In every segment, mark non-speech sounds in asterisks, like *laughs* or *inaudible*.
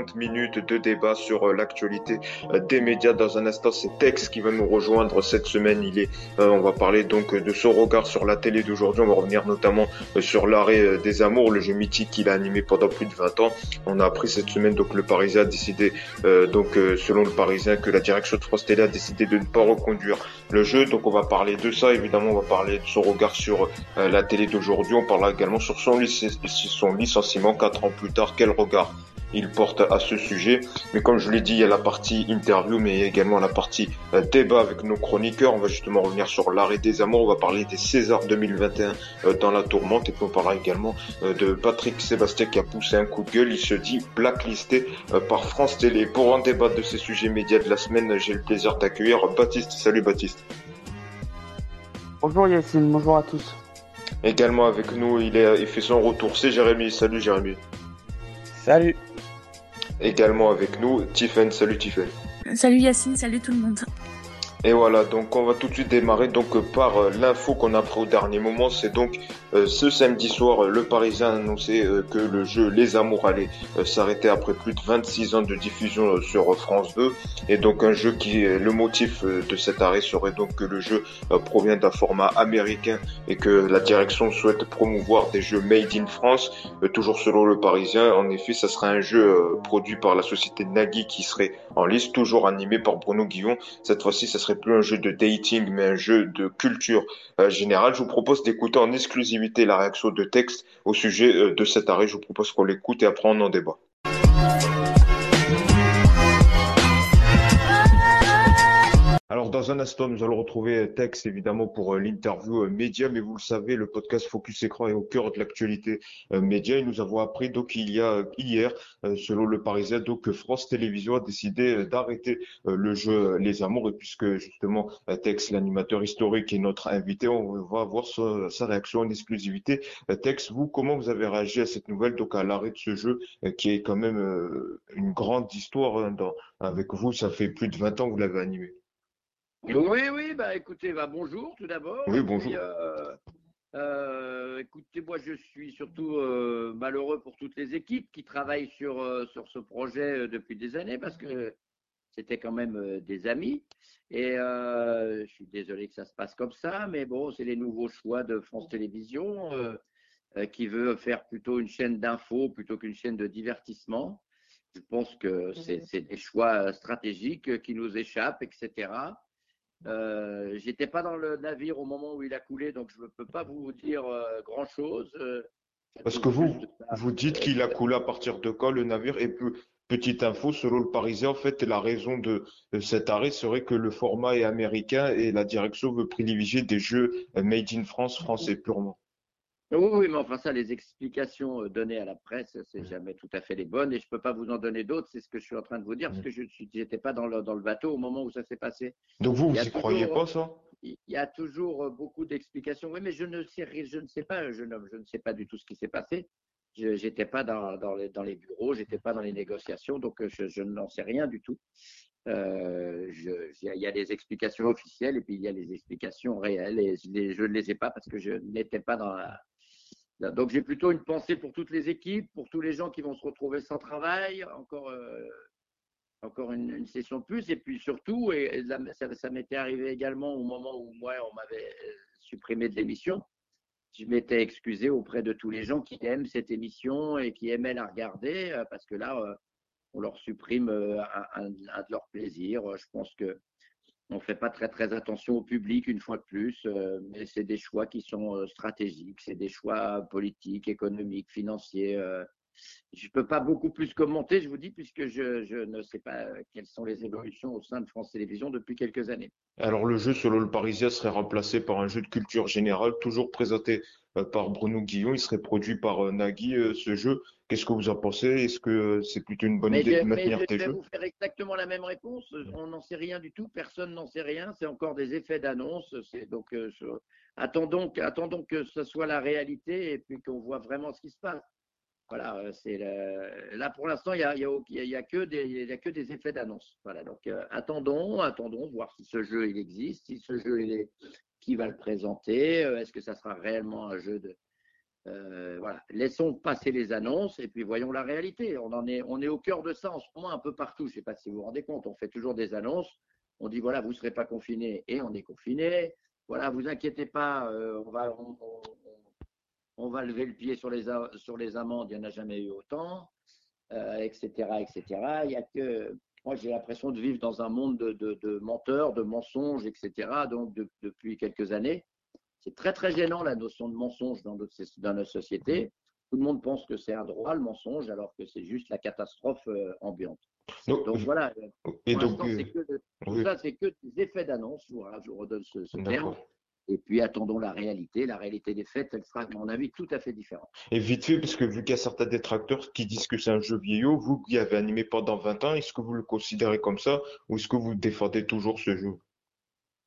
30 minutes de débat sur euh, l'actualité euh, des médias. Dans un instant, c'est Tex qui va nous rejoindre cette semaine. Il est, euh, on va parler donc de son regard sur la télé d'aujourd'hui. On va revenir notamment sur l'arrêt des amours, le jeu mythique qu'il a animé pendant plus de 20 ans. On a appris cette semaine donc le Parisien a décidé, donc selon le Parisien, que la direction de France Télé a décidé de ne pas reconduire le jeu. Donc on va parler de ça. Évidemment, on va parler de son regard sur la télé d'aujourd'hui. On parlera également sur son, son licenciement quatre ans plus tard. Quel regard il porte à ce sujet. Mais comme je l'ai dit, il y a la partie interview, mais également la partie euh, débat avec nos chroniqueurs. On va justement revenir sur l'arrêt des amours. On va parler des Césars 2021 euh, dans la tourmente. Et puis on parlera également euh, de Patrick Sébastien qui a poussé un coup de gueule. Il se dit blacklisté par France Télé. Pour en débattre de ces sujets médias de la semaine, j'ai le plaisir d'accueillir Baptiste. Salut Baptiste. Bonjour Yacine, bonjour à tous. Également avec nous, il, est, il fait son retour. C'est Jérémy. Salut Jérémy. Salut. Également avec nous, Tiffen. Salut Tiffen. Salut Yacine, salut tout le monde. Et voilà, donc on va tout de suite démarrer donc par euh, l'info qu'on a pris au dernier moment. C'est donc euh, ce samedi soir, le Parisien a annoncé euh, que le jeu Les Amours allait s'arrêter après plus de 26 ans de diffusion sur France 2. Et donc un jeu qui, le motif de cet arrêt serait donc que le jeu provient d'un format américain et que la direction souhaite promouvoir des jeux made in France. toujours selon le Parisien, en effet, ça sera un jeu produit par la société Nagui qui serait en liste, toujours animé par Bruno Guillon. Cette fois-ci, ça serait plus un jeu de dating, mais un jeu de culture euh, générale. Je vous propose d'écouter en exclusivité la réaction de texte au sujet euh, de cet arrêt. Je vous propose qu'on l'écoute et après on en débat. Dans un instant, nous allons retrouver Tex évidemment pour euh, l'interview euh, média, mais vous le savez, le podcast Focus Écran est au cœur de l'actualité euh, média et nous avons appris donc il y a hier, selon le Parisien, donc que France Télévisions a décidé d'arrêter le jeu Les Amours et puisque justement Tex, l'animateur historique, est notre invité, on va avoir sa, réaction en exclusivité. Tex, vous, comment vous avez réagi à cette nouvelle, donc à l'arrêt de ce jeu qui est quand même une grande histoire hein, avec vous, ça fait plus de 20 ans que vous l'avez animé. Oui, oui, bah écoutez, bah, bonjour tout d'abord. Oui, bonjour. Euh, euh, écoutez, moi je suis surtout euh, malheureux pour toutes les équipes qui travaillent sur, sur ce projet depuis des années parce que c'était quand même des amis. Et je suis désolé que ça se passe comme ça, mais bon, c'est les nouveaux choix de France Télévisions qui veut faire plutôt une chaîne d'infos plutôt qu'une chaîne de divertissement. Je pense que c'est des choix stratégiques qui nous échappent, etc. Euh, J'étais pas dans le navire au moment où il a coulé, donc je ne peux pas vous dire euh, grand chose. Euh, Parce que vous, vous dites qu'il a coulé à partir de quand le navire Et petite info, selon le Parisien, en fait, la raison de, cet arrêt serait que le format est américain et la direction veut privilégier des jeux made in France, français purement. Oui, mais enfin ça, les explications euh, données à la presse, c'est jamais tout à fait les bonnes, et je peux pas vous en donner d'autres. C'est ce que je suis en train de vous dire, parce que je n'étais pas dans le, dans le bateau au moment où ça s'est passé. Donc vous, vous n'y croyez pas ça? Il y a toujours euh, beaucoup d'explications. Oui, mais je ne sais, je ne sais pas, jeune homme, je ne sais pas du tout ce qui s'est passé. Je n'étais pas dans, dans, les, dans les bureaux, j'étais pas dans les négociations, donc euh, je, je n'en sais rien du tout. Euh, il y a des explications officielles et puis il y a les explications réelles et je, je ne les ai pas parce que je n'étais pas dans la, donc j'ai plutôt une pensée pour toutes les équipes, pour tous les gens qui vont se retrouver sans travail, encore, euh, encore une, session de plus. Et puis surtout, et ça, m'était arrivé également au moment où moi, on m'avait euh, supprimé de l'émission. Je m'étais excusé auprès de tous les gens qui aiment cette émission et qui aimaient la regarder, euh, parce que là, on leur supprime un, un de leurs plaisirs. Je pense que on ne fait pas très très attention au public une fois de plus, euh, mais c'est des choix qui sont euh, stratégiques, c'est des choix politiques, économiques, financiers. Euh. je ne peux pas beaucoup plus commenter, je vous dis, puisque je, ne sais pas quelles sont les évolutions au sein de France Télévisions depuis quelques années. Alors le jeu, selon le Parisien, serait remplacé par un jeu de culture générale, toujours présenté par Bruno Guillon. Il serait produit par euh, Nagui, euh, ce jeu. Qu'est-ce que vous en pensez? Est-ce que c'est plutôt une bonne idée de maintenir tes jeux Je vais vous faire exactement la même réponse. On n'en sait rien du tout. Personne n'en sait rien. C'est encore des effets d'annonce. Donc, attendons, attendons que ce soit la réalité et puis qu'on voit vraiment ce qui se passe. Voilà, c'est là pour l'instant, il n'y a, y a, a, que des, a que des effets d'annonce. Voilà, donc attendons, attendons, voir si ce jeu il existe, si ce jeu il est, qui va le présenter, euh, est-ce que ça sera réellement un jeu de, voilà. Laissons passer les annonces et puis voyons la réalité. On, en est, on est au cœur de ça en ce moment un peu partout. Je ne sais pas si vous vous rendez compte. On fait toujours des annonces. On dit voilà, vous ne serez pas confinés et on est confinés. Voilà, vous inquiétez pas, on, va, on, va lever le pied sur les, sur les amendes. Il n'y en a jamais eu autant, etc., etc. Il y a que moi, j'ai l'impression de vivre dans un monde de, menteurs, de mensonges, etc. Donc, depuis quelques années, c'est très, très gênant la notion de mensonge dans notre, dans notre société. Tout le monde pense que c'est un droit, le mensonge, alors que c'est juste la catastrophe euh, ambiante. Donc, voilà, et donc, euh, que, tout ça, c'est que des effets d'annonce. Voilà, je redonne ce, ce terme. Et puis attendons la réalité. La réalité des faits, elle sera, à mon avis, tout à fait différente. Et vite fait, parce que vu qu'il y a certains détracteurs qui disent que c'est un jeu vieillot, vous qui avez animé pendant 20 ans, est-ce que vous le considérez comme ça ou est-ce que vous défendez toujours ce jeu?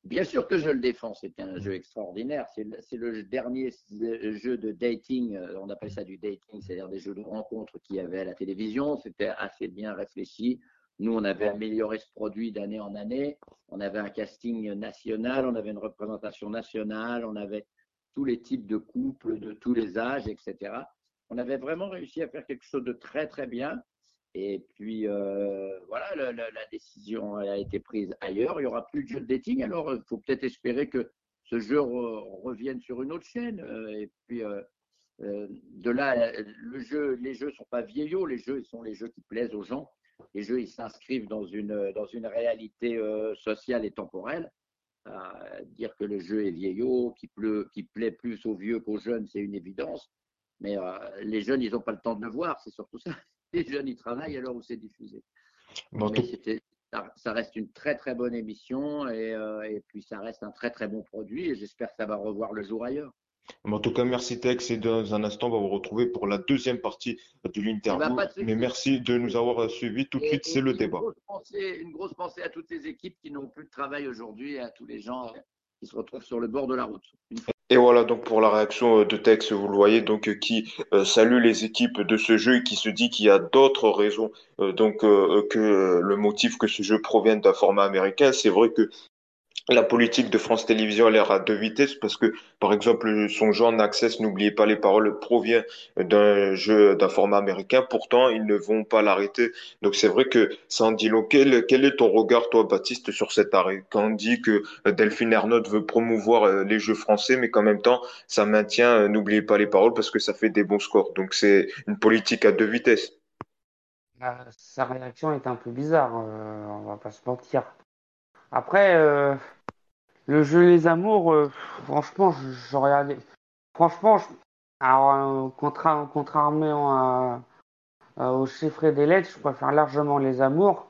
Bien sûr que je le défends, c'est un jeu extraordinaire. C'est le, dernier jeu de dating, euh, on appelle ça du dating, c'est-à-dire des jeux de rencontre qu'il y avait à la télévision. C'était assez bien réfléchi. Nous, on avait amélioré ce produit d'année en année. On avait un casting national, on avait une représentation nationale, on avait tous les types de couples, de tous les âges, etc. On avait vraiment réussi à faire quelque chose de très, très bien. Et puis, euh, voilà, la, décision a été prise ailleurs. Il n'y aura plus de jeu de dating. Alors, il faut peut-être espérer que ce jeu revienne sur une autre chaîne. Euh, et puis, euh, de là, les jeux ne sont pas vieillots. Les jeux, sont les jeux qui plaisent aux gens les jeux ils s'inscrivent dans une, dans une réalité euh, sociale et temporelle. dire que le jeu est vieillot, qui, qui plaît plus aux vieux qu'aux jeunes, c'est une évidence. Mais euh, les jeunes, ils n'ont pas le temps de le voir, c'est surtout ça. *laughs* Les jeunes, ils travaillent alors où c'est diffusé. ça, reste une très très bonne émission et, euh, et puis ça reste un très très bon produit et j'espère que ça va revoir le jour ailleurs. En tout cas, merci Tex. Et dans un instant, on va vous retrouver pour la deuxième partie de l'interview. Mais merci de nous avoir suivis. Tout de suite, c'est le débat. une grosse pensée à toutes les équipes qui n'ont plus de travail aujourd'hui et à tous les gens qui se retrouvent sur le bord de la route. Et voilà donc pour la réaction de Tex, vous le voyez, donc qui euh, salue les équipes de ce jeu et qui se dit qu'il y a d'autres raisons euh, donc euh, que le motif que ce jeu provienne d'un format américain. C'est vrai que la politique de France Télévisions a l'air à deux vitesses parce que, par exemple, son genre Access, n'oubliez pas les paroles, provient d'un jeu d'un format américain. Pourtant, ils ne vont pas l'arrêter. Donc, c'est vrai que ça en dit. Quel, est ton regard, toi, Baptiste, sur cet arrêt? Quand on dit que Delphine Ernotte veut promouvoir euh, les jeux français, mais qu'en même temps, ça maintient, euh, n'oubliez pas les paroles parce que ça fait des bons scores. Donc, c'est une politique à deux vitesses. Bah, sa réaction est un peu bizarre, euh, on va pas se mentir. Après, euh, le jeu Les Amours, euh, franchement, j'aurais allé. Franchement, alors, euh, contrairement au chiffre des lettres, je préfère largement Les Amours,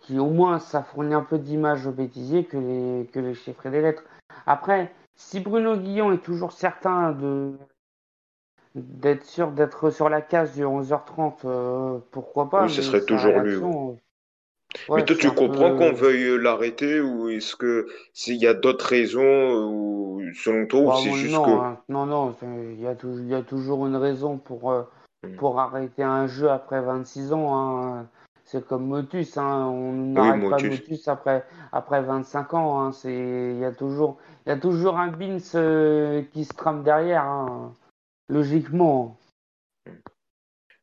qui au moins ça fournit un peu d'image au bêtisier que les, que les chiffres des lettres. Après, si Bruno Guillon est toujours certain de d'être sûr d'être sur la case du 11h30, pourquoi pas. Oui, ce serait toujours lui mais toi, tu comprends qu'on veuille l'arrêter ou est-ce que s'il y a d'autres raisons ou selon toi ou bah, c'est juste non, que hein. non, non, il y, a il y a toujours une raison pour, euh, hmm. pour arrêter un jeu après 26 ans. Hein. C'est comme Motus, hein. on n'arrête pas Motus après, après 25 ans. Il y, a toujours, il y a toujours un Bins euh, qui se trame derrière, logiquement.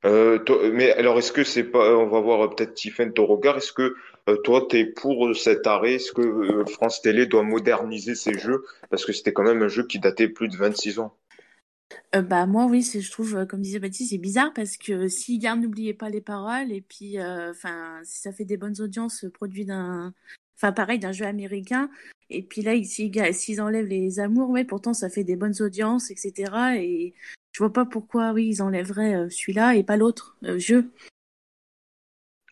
Euh, mais alors, est-ce que c'est pas, on va voir peut-être Tiffen ton regard, est-ce que euh, toi, tu es pour cet arrêt? Est-ce que euh, France Télé doit moderniser ses jeux? Parce que c'était quand même un jeu qui datait plus de 26 ans. bah moi oui je trouve comme disait Baptiste c'est bizarre parce que s'il garde n'oubliez pas les paroles et puis enfin si ça fait des bonnes audiences produit d'un enfin pareil d'un jeu américain et puis là s'ils enlèvent les amours mais pourtant ça fait des bonnes audiences etc et je vois pas pourquoi, oui, ils enlèveraient euh, celui-là et pas l'autre euh, jeu.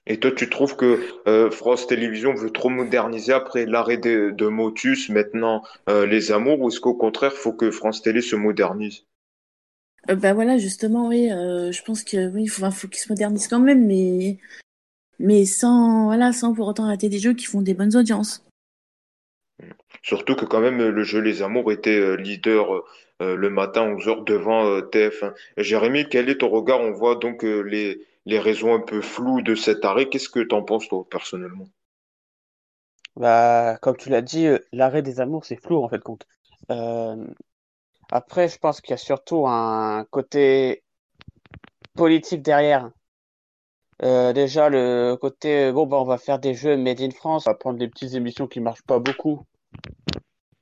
Et toi, tu trouves que euh, France Télévisions veut trop moderniser après l'arrêt de, Motus, maintenant Les Amours, ou est-ce qu'au contraire, il faut que France Télé se modernise? Ben voilà, justement, oui, je pense que oui, faut, faut qu'ils se modernisent quand même, mais mais sans voilà, sans pour autant rater des jeux qui font des bonnes audiences. Surtout que quand même le jeu Les Amours était leader le matin 11h devant euh, TF1. Jérémy, quel est ton regard? On voit donc euh, les, les raisons un peu floues de cet arrêt. Qu'est-ce que tu en penses, toi, personnellement? Bah, Comme tu l'as dit, l'arrêt des amours, c'est flou, en fait, compte. Après, je pense qu'il y a surtout un côté politique derrière. Euh, déjà, le côté, bon, bah, on va faire des jeux made in France, on va prendre des petites émissions qui marchent pas beaucoup.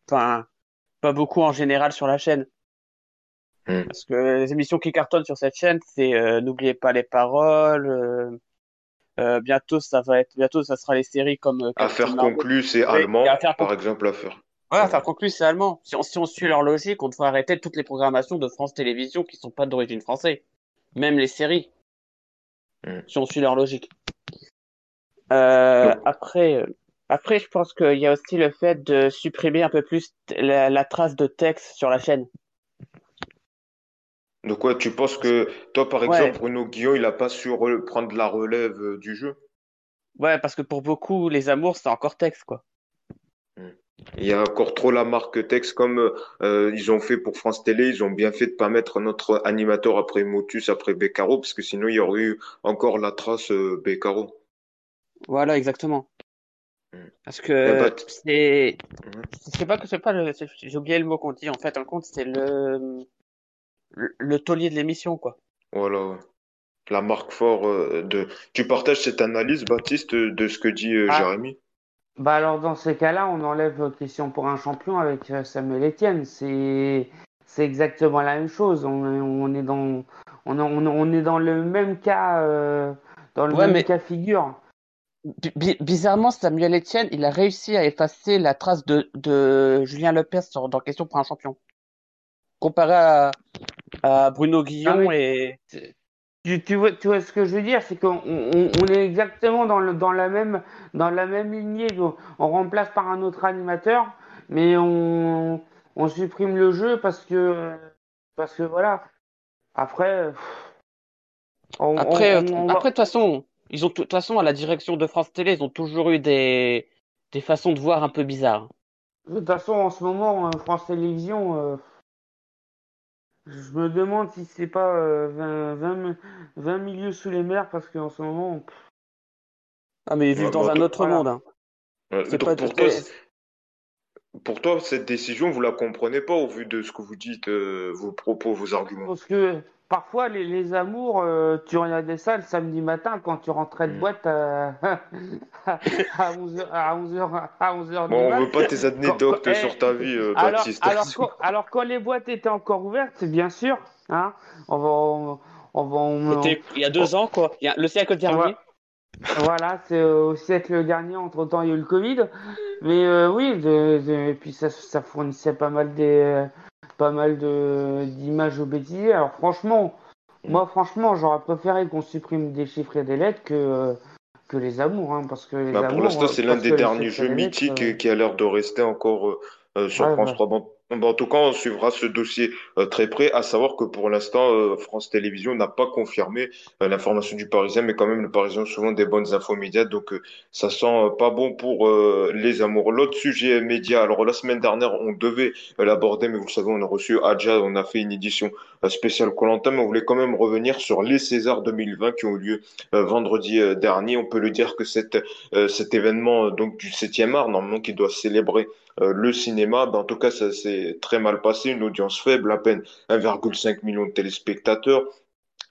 Enfin, pas beaucoup en général sur la chaîne. Hmm. Parce que les émissions qui cartonnent sur cette chaîne, c'est euh, N'oubliez pas les paroles. euh, euh, bientôt, ça va être, bientôt, ça sera les séries comme Affaire conclue, c'est allemand, par exemple, affaire. Ouais, Affaire conclue, c'est allemand. Si on, si on suit leur logique, on devrait arrêter toutes les programmations de France Télévisions qui sont pas d'origine française. Même les séries, Hmm. si on suit leur logique. Euh, après, après, je pense qu'il y a aussi le fait de supprimer un peu plus la, la trace de texte sur la chaîne. donc ouais, tu penses que toi, par Ouais, exemple, Bruno Guillon, il a pas su re- prendre la relève euh, du jeu? ouais, parce que pour beaucoup, les amours, c'est encore texte, quoi. Hmm. Il y a encore trop la marque texte comme euh, ils ont fait pour France Télé, ils ont bien fait de pas mettre notre animateur après Motus, après Beccaro, parce que sinon il y aurait eu encore la trace euh, Beccaro. Voilà, exactement. Parce que bah, t- c'est, Mhm. c'est pas que c'est pas le, c'est- j'ai oublié le mot qu'on dit en fait. En compte, c'est le, le, le taulier de l'émission, quoi. voilà, ouais. la marque fort euh, de. Tu partages cette analyse, Baptiste, de ce que dit euh, Ah, Jérémy? bah alors dans ces cas-là, on enlève question pour un champion avec euh, Samuel Etienne. C'est, c'est exactement la même chose. On, est- on est dans, on, on, on est dans le même cas, euh, dans le Ouais, même mais cas figure. Bi- bi- bizarrement, Samuel Etienne, il a réussi à effacer la trace de, de Julien Lepers sur, dans Question pour un champion. Comparé à, à Bruno Guillon mais et... Tu, tu vois, tu vois ce que je veux dire, c'est qu'on on, on est exactement dans, le, dans, la même, dans la même lignée. On, on remplace par un autre animateur, mais on, on supprime le jeu parce que, parce que voilà. Après, on, Après, va. de toute façon, ils ont, de toute façon, à la direction de France Télé, ils ont toujours eu des, des façons de voir un peu bizarres. De toute façon, en ce moment, euh, France Télévisions, euh, je me demande si c'est pas euh, 20, 20, 20 milieux sous les mers parce qu'en ce moment, pff, Ah, mais ils vivent Ouais, dans bah, un autre monde, hein. euh, C'est donc pas, pour toi, pour cette décision, vous la comprenez pas au vu de ce que vous dites, euh, vos propos, vos arguments? parce que parfois, les, les amours, euh, tu regardais ça le samedi matin quand tu rentrais de Hmm. boîte *laughs* à, à 11h, à 11h, à 11h du Bon, on veut pas tes quand- anecdotes eh, sur ta vie, euh, alors, Baptiste. alors, quand, alors, quand les boîtes étaient encore ouvertes, bien sûr, hein, on va, on, on va, on, on- c'était il y a on- deux ans, quoi. Il y a, le siècle dernier. voilà, c'est euh, au siècle dernier, entre-temps, il y a eu le Covid. Mais euh, oui, de, de- et puis ça, ça fournissait pas mal des, euh, pas mal de, d'images au bêtisier. Alors franchement, moi franchement, j'aurais préféré qu'on supprime des chiffres et des lettres que, euh, que les amours, hein, parce que les Bah, pour l'instant, euh, c'est l'un des derniers jeux mythiques euh, qui a l'air de rester encore euh, sur ouais, France ouais. 3. En tout cas, on suivra ce dossier euh, très près, à savoir que pour l'instant, euh, France Télévisions n'a pas confirmé euh, l'information du Parisien, mais quand même, le Parisien a souvent des bonnes infos médias, donc ça sent pas bon pour les amours. L'autre sujet média, alors la semaine dernière, on devait l'aborder, mais vous le savez, on a reçu Adja, on a fait une édition euh, spéciale Koh-Lanta, mais on voulait quand même revenir sur les Césars 2020 qui ont eu lieu euh, vendredi euh, dernier. On peut le dire que cet événement donc du 7e art, normalement, qui doit célébrer le cinéma, ben, en tout cas, ça s'est très mal passé, une audience faible, à peine 1,5 million de téléspectateurs.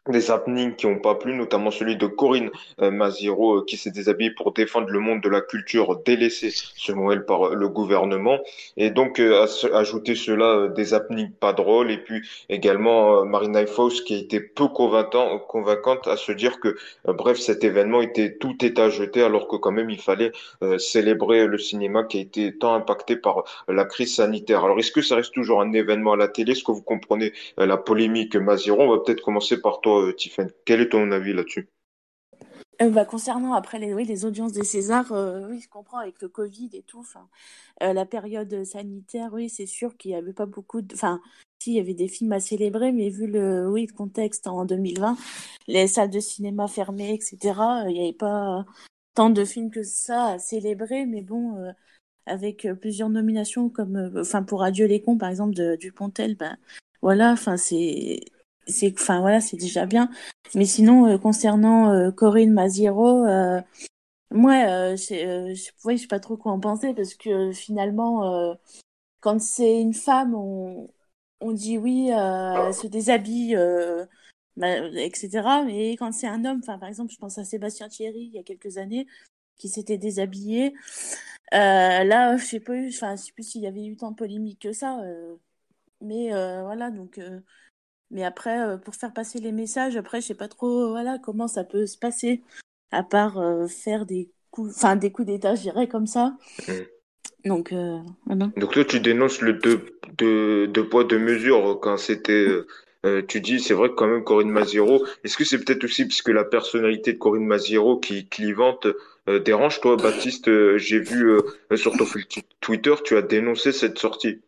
Des happenings qui n'ont pas plu, notamment celui de Corinne euh, Maziero euh, qui s'est déshabillée pour défendre le monde de la culture délaissé, selon elle, par euh, le gouvernement. Et donc, ajouter cela, des happenings pas drôles. Et puis également Marina Foïs qui a été peu convaincant- convaincante à se dire que, bref, cet événement était tout est à jeter alors que quand même il fallait célébrer le cinéma qui a été tant impacté par la crise sanitaire. Alors, est-ce que ça reste toujours un événement à la télé? Est-ce que vous comprenez la polémique Maziero? On va peut-être commencer par toi, euh, Tiffany. Quel est ton avis là-dessus? Euh, bah, concernant après les, oui, les audiences des Césars, euh, oui, je comprends avec le Covid et tout. La période sanitaire, oui, c'est sûr qu'il n'y avait pas beaucoup de. Enfin, si, il y avait des films à célébrer, mais vu le, oui, le contexte en 2020, les salles de cinéma fermées, etc., il n'y avait pas tant de films que ça à célébrer, mais bon, avec plusieurs nominations comme, enfin, pour Adieu les cons, par exemple, de Dupontel, ben voilà, enfin, c'est, c'est, enfin, voilà, c'est déjà bien. Mais sinon, euh, concernant euh, Corinne Maziero, euh, moi, je, ouais, sais pas trop quoi en penser parce que finalement, quand c'est une femme, on, on dit oui, elle se déshabille, bah, etc. Mais quand c'est un homme, enfin, par exemple, je pense à Sébastien Thierry il y a quelques années, qui s'était déshabillé. Là, je sais pas, enfin, je sais plus s'il y avait eu tant de polémique que ça. mais voilà, donc. Euh, mais après, euh, pour faire passer les messages, après, je sais pas trop, voilà, comment ça peut se passer, à part euh, faire des coups, enfin, des coups d'état, je dirais, comme ça. Mm. Donc, euh, voilà. Donc toi, tu dénonces le deux, deux, deux poids, deux mesures quand c'était... euh, euh, tu dis, c'est vrai que quand même Corinne Maziero, est-ce que c'est peut-être aussi parce que la personnalité de Corinne Maziero qui est clivante euh, dérange toi, Baptiste? euh, j'ai vu euh, sur ton Twitter, tu as dénoncé cette sortie.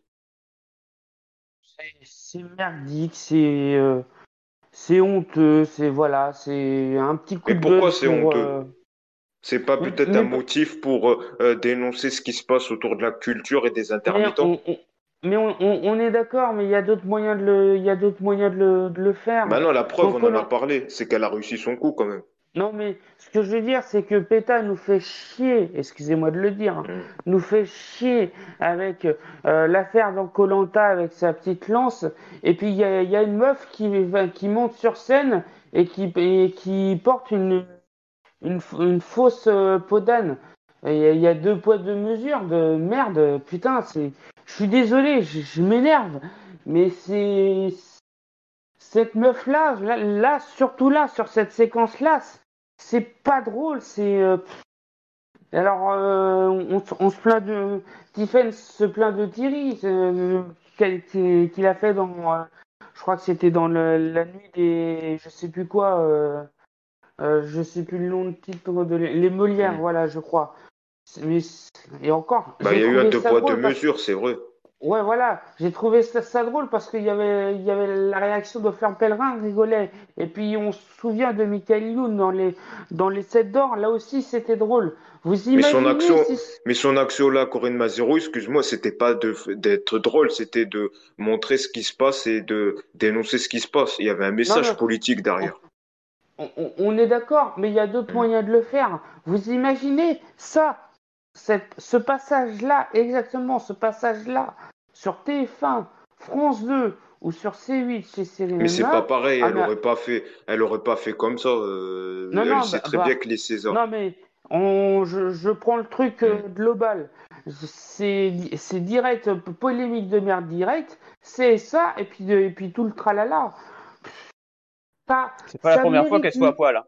C'est merdique, c'est euh, c'est honteux, c'est voilà, c'est un petit coup Mais de pourquoi buzz c'est pour. honteux? euh, C'est pas mais, peut-être mais un motif pour euh, dénoncer ce qui se passe autour de la culture et des Mais intermittents? mais on, on- on est d'accord, mais il y a d'autres moyens de le, il y a d'autres moyens de le, de le Bah faire. non, la preuve, on en a parlé, c'est qu'elle a réussi son coup quand même. Non, mais ce que je veux dire, c'est que PETA nous fait chier, excusez-moi de le dire, hein, Mm. nous fait chier avec euh, l'affaire dans koh avec sa petite lance, et puis il y a, il y a une meuf qui, monte sur scène et qui, et qui porte une, une, une fausse euh, peau d'âne. Il y, a il y a deux poids, deux mesures de merde, putain, c'est... Je suis désolé, je, m'énerve, mais c'est... Cette meuf-là, là, là, surtout là, sur cette séquence-là, c'est pas drôle, c'est... euh, Alors, euh, on, on se plaint de... Tiffen se plaint de Thierry, euh, qu'il a fait dans... je crois que c'était dans le- la nuit des... Je sais plus quoi... je sais plus le nom de titre de les Molières, Mm. voilà, je crois. Mais et encore, Bah, il y a eu un deux poids, deux mesures, c'est vrai. Ouais, voilà, j'ai trouvé ça, ça drôle parce qu'il y avait il y avait la réaction de Fleur Pellerin rigolait et puis on se souvient de Michael Youn dans les dans les Sept d'or, là aussi c'était drôle. Vous Mais son imaginez action, si mais son action là, Corinne Maziero, excuse-moi, c'était pas d'être drôle, c'était de montrer ce qui se passe et de dénoncer ce qui se passe. Il y avait un non message politique derrière. on, on- on est d'accord, mais il y a d'autres Mm. moyens de le faire. Vous imaginez ça, cette, ce passage-là, exactement ce passage-là, sur TF1, France 2 ou sur C8 chez Cyril Mais c'est pas pareil, Ah elle mais aurait pas fait, elle aurait pas fait comme ça. euh, non elle non sait bah, très bah, bien que les Césars. non mais on, je, je prends le truc euh, Mm. global. C'est c'est direct, polémique de merde direct. C'est ça et puis de- et puis tout le tralala. C'est pas la première fois qu'elle soit à poil. hein.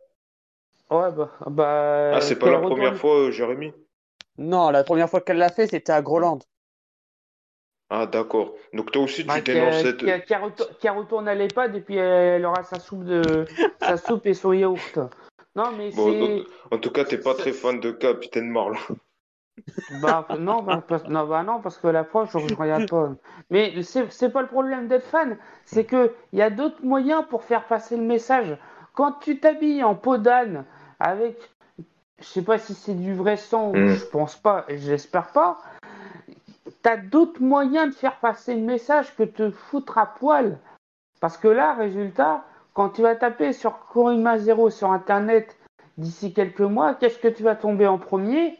Ouais bah bah Ah, c'est pas la première fois, euh, Jérémy? Non, la première fois qu'elle l'a fait, c'était à Groland. Ah, d'accord. Donc toi aussi, tu Bah, dénonces qui, cette. qui, qui retourne, qui retourne à l'EHPAD et puis elle aura sa soupe de *laughs* sa soupe et son yaourt. Non mais Bon, c'est en tout cas, t'es pas très fan de Capitaine Marlowe. bah non bah, parce, non bah non parce que la preuve je, regarde pas. Mais c'est c'est pas le problème d'être fan, c'est que il y a d'autres moyens pour faire passer le message. Quand tu t'habilles en peau d'âne avec je sais pas si c'est du vrai sang, Mm. je pense pas, et j'espère pas. T'as d'autres moyens de faire passer le message que te foutre à poil. Parce que là, résultat, quand tu vas taper sur Corinne Mazero sur Internet d'ici quelques mois, qu'est-ce que tu vas tomber en premier?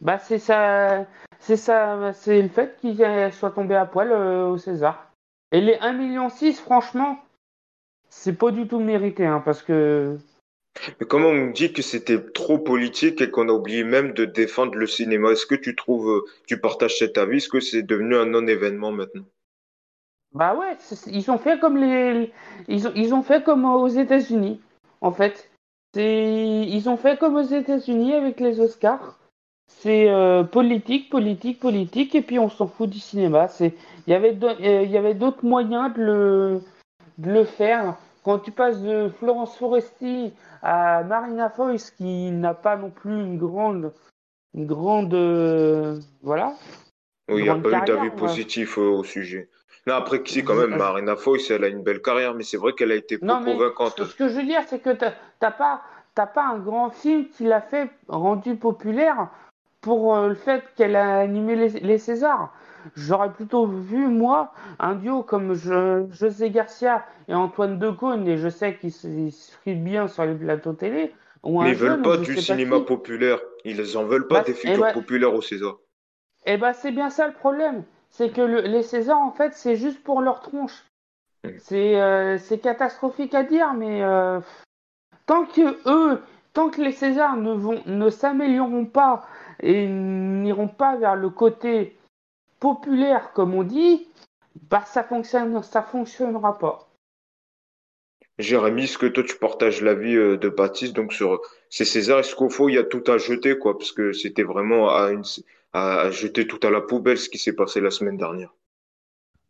Bah c'est ça, c'est ça, c'est le fait qu'il soit tombé à poil euh, au César. Et les 1,6 million, franchement, c'est pas du tout mérité, hein, parce que Mais comment on dit que c'était trop politique et qu'on a oublié même de défendre le cinéma? Est-ce que tu trouves, euh, tu partages cet avis? Est-ce que c'est devenu un non-événement maintenant? Bah ouais, ils ont fait comme les, ils ont, ils ont fait comme aux États-Unis, en fait. C'est, ils ont fait comme aux États-Unis avec les Oscars. C'est euh, politique, politique, politique, et puis on s'en fout du cinéma. C'est, il y avait, euh, d'autres moyens de le, de le faire. Quand tu passes de Florence Foresti à Marina Foïs, qui n'a pas non plus une grande, une grande, euh, voilà, Oui, il n'y a pas eu d'avis positif euh, au sujet. Non, après, si, quand même, Marina Foïs, elle a une belle carrière, mais c'est vrai qu'elle a été peu Non, mais convaincante. ce que je veux dire, c'est que t'as t'as pas, pas un grand film qui l'a fait rendu populaire pour euh, le fait qu'elle a animé les, les Césars. J'aurais plutôt vu, moi, un duo comme Jo- José Garcia et Antoine Decaune, et je sais qu'ils se frient bien sur les plateaux télé, ou Mais un ils veulent jeune, ou pas du pas cinéma populaire. Ils en veulent pas Bah, des eh figures ben, populaires au César. eh ben, c'est bien ça le problème. c'est que le- les Césars, en fait, c'est juste pour leur tronche. Mm. C'est euh, c'est catastrophique à dire, mais euh, tant que eux, tant que les Césars ne vont, ne s'amélioreront pas et n'iront pas vers le côté populaire, comme on dit, bah ça fonctionne, ça fonctionnera pas. Jérémy, est-ce que toi tu partages l'avis euh, de Baptiste? Donc sur ces Césars? Est-ce qu'au fond il y a tout à jeter quoi? Parce que c'était vraiment à, une, à, à jeter tout à la poubelle ce qui s'est passé la semaine dernière.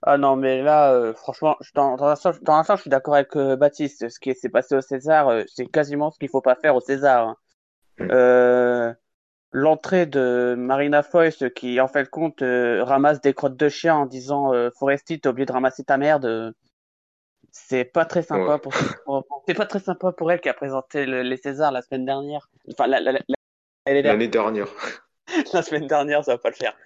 Ah non, mais là, euh, franchement, je- dans, dans un sens, dans un sens, je suis d'accord avec euh, Baptiste. Ce qui s'est passé au César, euh, c'est quasiment ce qu'il faut pas faire au César. hein. L'entrée de Marina Foïs qui, en fait, de compte, euh, ramasse des crottes de chien en disant euh, Foresti, t'as oublié de ramasser ta merde. c'est pas très sympa Ouais. pour, c'est pas très sympa pour elle qui a présenté le- les Césars la semaine dernière. Enfin, la, la, la- l'année dernière. L'année dernière. *laughs* La semaine dernière, ça va pas le faire.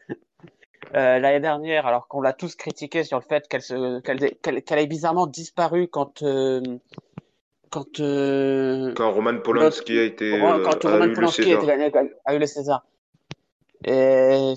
Euh, l'année dernière, alors qu'on l'a tous critiqué sur le fait qu'elle se, qu'elle, qu'elle, qu'elle ait bizarrement disparu quand, quand, euh, Quand Roman Polanski a été euh, quand a Roman eu le Polanski a, été gagné, a eu le César. Et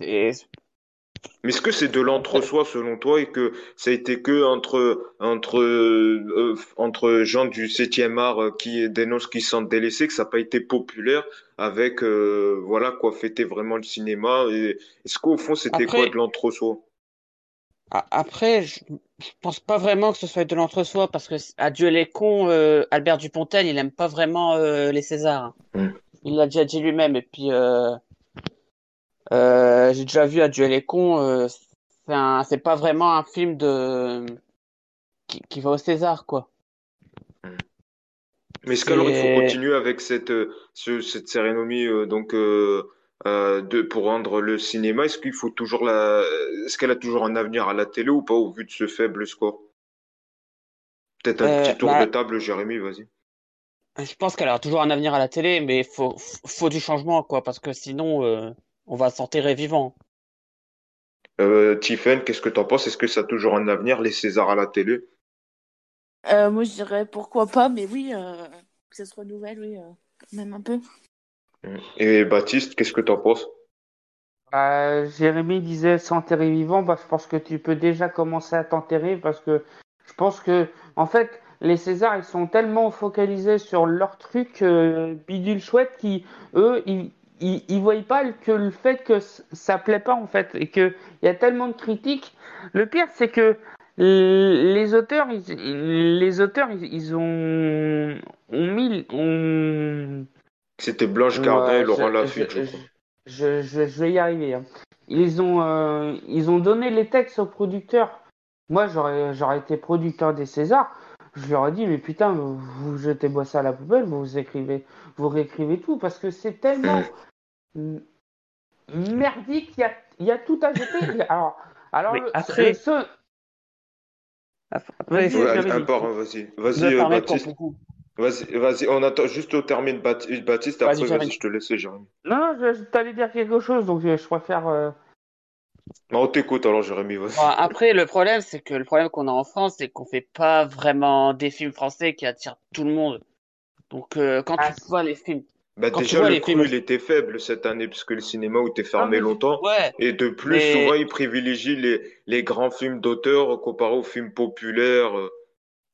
Mais est-ce que c'est de l'entre-soi selon toi et que ça a été que entre entre euh, entre gens du septième art euh, qui dénoncent qu'ils se sentent délaissés que ça n'a pas été populaire avec euh, voilà quoi fêter vraiment le cinéma et est-ce qu'au fond c'était Après- quoi de l'entre-soi? Après, je, je pense pas vraiment que ce soit de l'entre-soi parce que adieu les cons, euh, Albert Dupontel, il aime pas vraiment euh, les Césars. Mm. Il l'a déjà dit lui-même et puis euh, euh, j'ai déjà vu Adieu les cons, euh, c'est pas vraiment un film de qui, qui va au César quoi. Mais est-ce qu'alors il faut continuer avec cette euh, ce- cette cérémonie euh, donc euh, de pour rendre le cinéma est-ce qu'il faut toujours la est-ce qu'elle a toujours un avenir à la télé ou pas au vu de ce faible score? Peut-être un Euh, petit tour bah- de table, Jérémy, vas-y. Je pense qu'elle aura toujours un avenir à la télé, mais faut faut du changement quoi parce que sinon euh, on va s'enterrer vivant. Euh, Tiffen, qu'est-ce que t'en penses? Est-ce que ça a toujours un avenir, les Césars à la télé? Euh, moi, je dirais pourquoi pas, mais oui, euh, que ça se renouvelle, oui, euh, quand même un peu. Et Baptiste, qu'est-ce que t'en penses? Euh, Jérémy disait s'enterrer vivant, bah, je pense que tu peux déjà commencer à t'enterrer parce que je pense que, en fait, les Césars, ils sont tellement focalisés sur leur truc euh, bidule chouette qui, eux, ils, ils, voient pas que le fait que ça plaît pas, en fait, et que il y a tellement de critiques. Le pire, c'est que les auteurs, ils, les auteurs, ils, ils ont, ont mis, ont, C'était Blanche Gardin et Laurent je- Lafitte, je je, crois. je, je- je vais y arriver. hein. Ils ont, euh, ils ont donné les textes aux producteurs. Moi, j'aurais, j'aurais été producteur des Césars. Je leur ai dit, mais putain, vous, vous jetez moi ça à la poubelle, vous écrivez, vous réécrivez tout, parce que c'est tellement m- merdique, il y a, il y a tout à jeter. *laughs* Alors, alors Mais le- après- le seul- Après, Vas-y, Ouais, vas-y. Vas-y, euh, Baptiste. Vas-y, vas-y. On attend juste au termine Baptiste, Vas-y, après, Jérémy. vas-y, je te laisse, Jérémy. Non, non, je, je t'allais dire quelque chose, donc je, je préfère. euh, Non, on t'écoute alors, Jérémy, vas-y. Bon, après, le problème, c'est que le problème qu'on a en France, c'est qu'on fait pas vraiment des films français qui attirent tout le monde. Donc, euh, quand Ah, tu vois les films, Bah, quand tu déjà, vois le les cru, films- il était faible cette année, puisque le cinéma était fermé Ah, mais- longtemps. ouais, Et de plus, Mais- souvent, il privilégie les, les grands films d'auteur comparé aux films populaires. euh.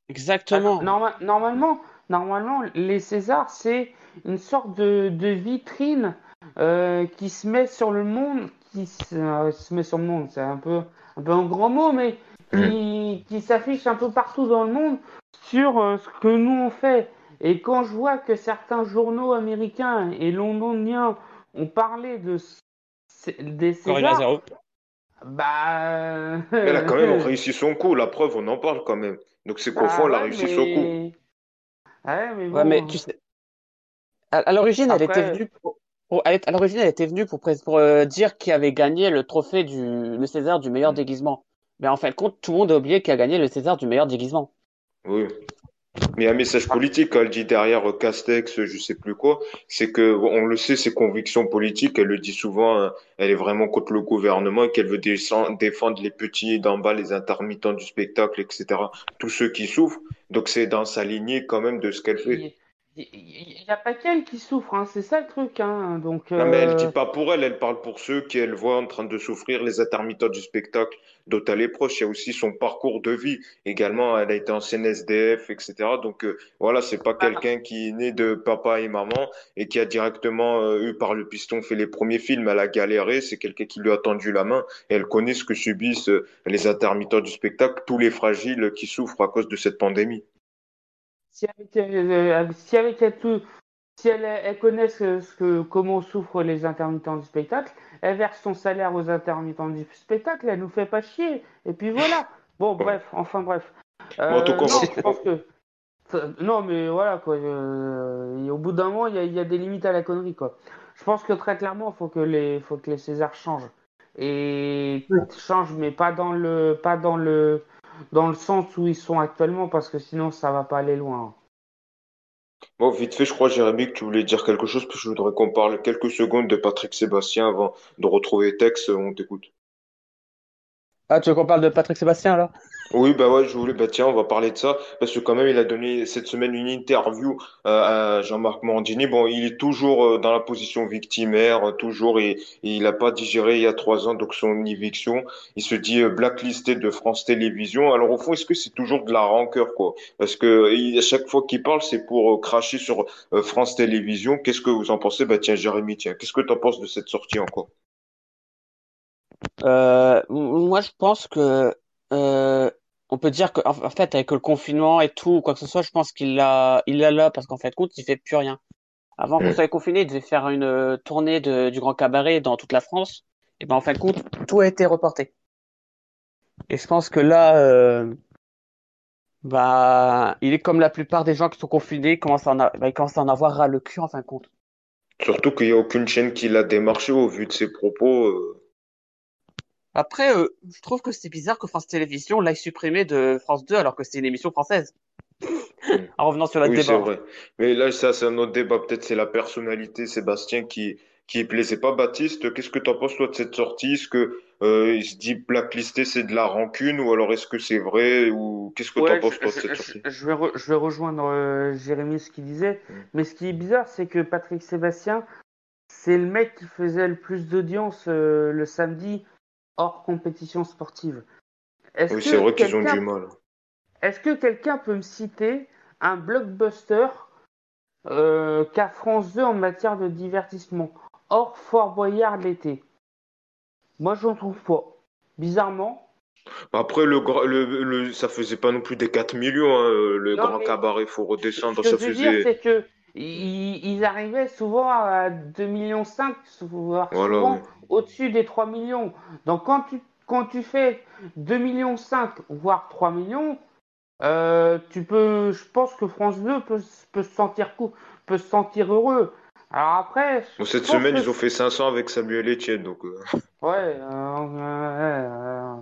exactement. Ah, norma- normalement, normalement, les Césars, c'est une sorte de, de vitrine euh, qui se met sur le monde, qui se, euh, se met sur le monde, c'est un peu, un peu un grand mot, mais qui, qui s'affiche un peu partout dans le monde sur euh, ce que nous on fait. Et quand je vois que certains journaux américains et londoniens ont parlé de des Césars, bah. Elle a quand même réussi son coup. La preuve, on en parle quand même. Donc, c'est qu'au Bah fond, elle a ouais, réussi mais- son coup. Ouais, mais Ouais, mais tu sais, à, à l'origine, elle était venue pour, pour- elle est- à l'origine, elle était venue pour, pré- pour euh, dire qui avait gagné le trophée du, le César du meilleur Mm. déguisement. Mais en fin de compte, tout le monde a oublié qui a gagné le César du meilleur déguisement. Oui. Mais un message politique, quand elle dit derrière euh, Castex, je sais plus quoi, c'est que, on le sait, ses convictions politiques, elle le dit souvent, hein, elle est vraiment contre le gouvernement et qu'elle veut défendre les petits d'en bas, les intermittents du spectacle, etc. Tous ceux qui souffrent. Donc c'est dans sa lignée quand même de ce qu'elle fait. Il n'y a pas qu'elle qui souffre, hein, c'est ça le truc. Hein, donc, Non, mais elle euh, dit pas pour elle, elle parle pour ceux qu'elle voit en train de souffrir, les intermittents du spectacle dont elle est proche. Il y a aussi son parcours de vie. Également, elle a été ancienne SDF, etc. Donc euh, voilà, c'est pas ah, quelqu'un qui est né de papa et maman et qui a directement euh, eu par le piston fait les premiers films. Elle a galéré, c'est quelqu'un qui lui a tendu la main et elle connaît ce que subissent euh, les intermittents du spectacle, tous les fragiles qui souffrent à cause de cette pandémie. Si avec, euh, si avec elle, tout- si elle, elle connaît ce, ce que, comment souffrent les intermittents du spectacle, elle verse son salaire aux intermittents du spectacle, elle nous fait pas chier. Et puis voilà. Bon, Bon, bref, enfin bref. Bon, en tout Euh, cas, on non, je pense que. Non, mais voilà, quoi. euh, au bout d'un moment, il y y a des limites à la connerie, quoi. Je pense que très clairement, il faut que les, faut que les Césars changent. Et changent, mais pas dans le, pas dans le, dans le sens où ils sont actuellement, parce que sinon, ça va pas aller loin. Bon, vite fait, je crois, Jérémy, que tu voulais dire quelque chose, parce que je voudrais qu'on parle quelques secondes de Patrick Sébastien avant de retrouver Tex. On t'écoute. Ah, tu veux qu'on parle de Patrick Sébastien là? Oui, bah ouais, je voulais, bah tiens, on va parler de ça, parce que quand même, il a donné cette semaine une interview euh, à Jean-Marc Morandini. Bon, il est toujours euh, dans la position victimaire, euh, toujours, et, il n'a pas digéré il y a trois ans, donc son éviction. Il se dit blacklisté de France Télévisions. Alors au fond, est-ce que c'est toujours de la rancœur, quoi? Parce que à chaque fois qu'il parle, c'est pour cracher sur France Télévisions. Qu'est-ce que vous en pensez? Bah tiens, Jérémy, tiens, qu'est-ce que tu en penses de cette sortie encore? Moi, je pense que on peut dire que en fait, avec le confinement et tout, ou quoi que ce soit, je pense qu'il l'a, il là parce qu'en fait, compte, il fait plus rien. Avant qu'on soit confiné, il devait faire une euh, tournée de, du Grand Cabaret dans toute la France. Et ben, en fin de compte, tout a été reporté. Et je pense que là, euh, bah, il est comme la plupart des gens qui sont confinés, commence à en, a- bah, il commence à en avoir ras le cul en fin de compte. Surtout qu'il n'y a aucune chaîne qui l'a démarché au vu de ses propos. euh. Après, euh, je trouve que c'est bizarre que France Télévisions l'ait supprimé de France 2 alors que c'est une émission française. Hmm. En revenant sur notre Oui, c'est débat. vrai. Mais là, ça, c'est un autre débat. Peut-être c'est la personnalité, Sébastien, qui, qui plaisait pas. Baptiste, qu'est-ce que t'en penses, toi, de cette sortie? Est-ce que, euh, il se dit blacklisté, c'est de la rancune, ou alors est-ce que c'est vrai, ou qu'est-ce que Ouais, je, penses, toi, de cette sortie? je vais, re- je vais rejoindre euh, Jérémy ce qu'il disait. Mm. Mais ce qui est bizarre, c'est que Patrick Sébastien, c'est le mec qui faisait le plus d'audience euh, le samedi hors compétition sportive. Est-ce Oui, c'est que vrai qu'ils ont du quelqu'un, mal. est-ce que quelqu'un peut me citer un blockbuster euh, qu'a France 2 en matière de divertissement? Hors Fort Boyard l'été? Moi, je n'en trouve pas. Bizarrement. Après, le, le, le, ça faisait pas non plus des 4 millions, hein, le Non, grand cabaret, faut Ce ce redescendre, que ça je veux dire, c'est que ils, ils arrivaient souvent à 2,5 millions, voire voilà, oui. souvent au-dessus des 3 millions. Donc quand tu, quand tu fais 2,5 millions, voire 3 millions, euh, tu peux, je pense que France 2 peut, peut se sentir peut se sentir heureux. Alors après, Bon, cette semaine, que ils ont fait 500 avec Samuel Etienne, donc, ouais, euh, ouais, euh,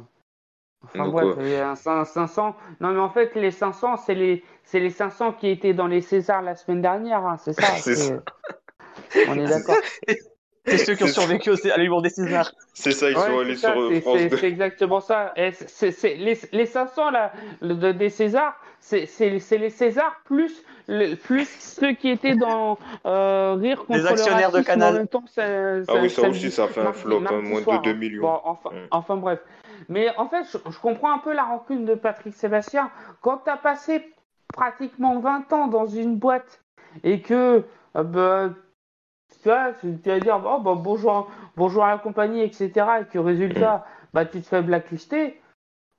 Enfin donc, bref, euh, et un cin- 500. Non mais en fait les 500 c'est les c'est les 500 qui étaient dans les Césars la semaine dernière, hein, c'est ça. *laughs* c'est ça, c'est- On est d'accord. C'est ceux qui ont survécu au- à l'humour des Césars. c'est ça, ils sont Ouais, allés sur ça, euh, c'est France c'est 2. c'est exactement ça. Et c'est c'est- c'est- les les 500 là le- des Césars, c'est c'est c'est les Césars plus le- plus ceux qui étaient dans euh, rire contre le actionnaires de racisme en Canal. même temps ça- Ah ça- oui, ça aussi, ça fait un flop, hein, moins de soir. 2 hein. millions. Bon enfin Mm. enfin bref. Mais en fait, je, je comprends un peu la rancune de Patrick Sébastien. Quand tu as passé pratiquement 20 ans dans une boîte et que, euh, bah, tu vois, tu tu vas dire, oh, bah, bonjour, bonjour à la compagnie, etc. Et que résultat, *clears throat* bah, tu te fais blacklister.